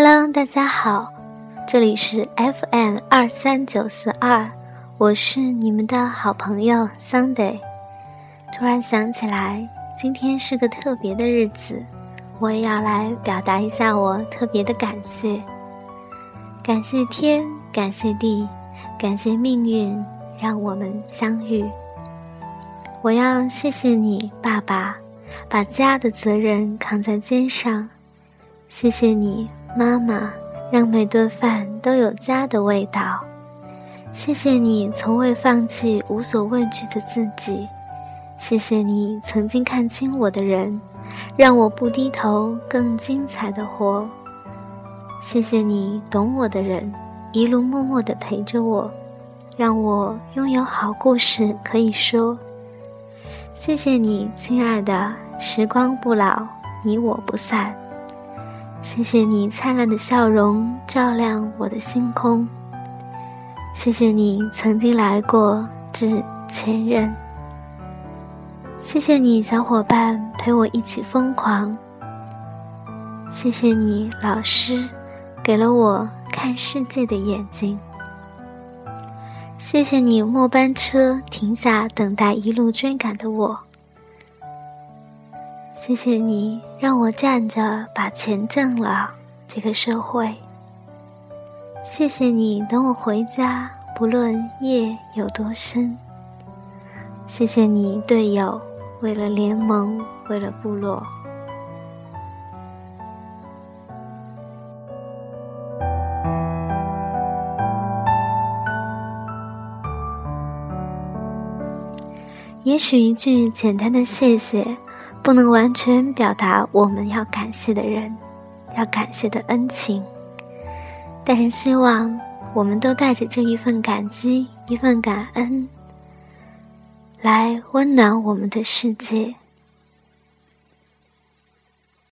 Hello，大家好，这里是 FM 二三九四二，我是你们的好朋友 Sunday。突然想起来，今天是个特别的日子，我也要来表达一下我特别的感谢。感谢天，感谢地，感谢命运让我们相遇。我要谢谢你，爸爸，把家的责任扛在肩上。谢谢你。妈妈让每顿饭都有家的味道。谢谢你从未放弃无所畏惧的自己。谢谢你曾经看清我的人，让我不低头更精彩的活。谢谢你懂我的人，一路默默的陪着我，让我拥有好故事可以说。谢谢你，亲爱的，时光不老，你我不散。谢谢你灿烂的笑容，照亮我的星空。谢谢你曾经来过，致前任。谢谢你，小伙伴陪我一起疯狂。谢谢你，老师，给了我看世界的眼睛。谢谢你，末班车停下等待一路追赶的我。谢谢你让我站着把钱挣了，这个社会。谢谢你等我回家，不论夜有多深。谢谢你队友，为了联盟，为了部落。也许一句简单的谢谢。不能完全表达我们要感谢的人，要感谢的恩情，但是希望我们都带着这一份感激、一份感恩，来温暖我们的世界。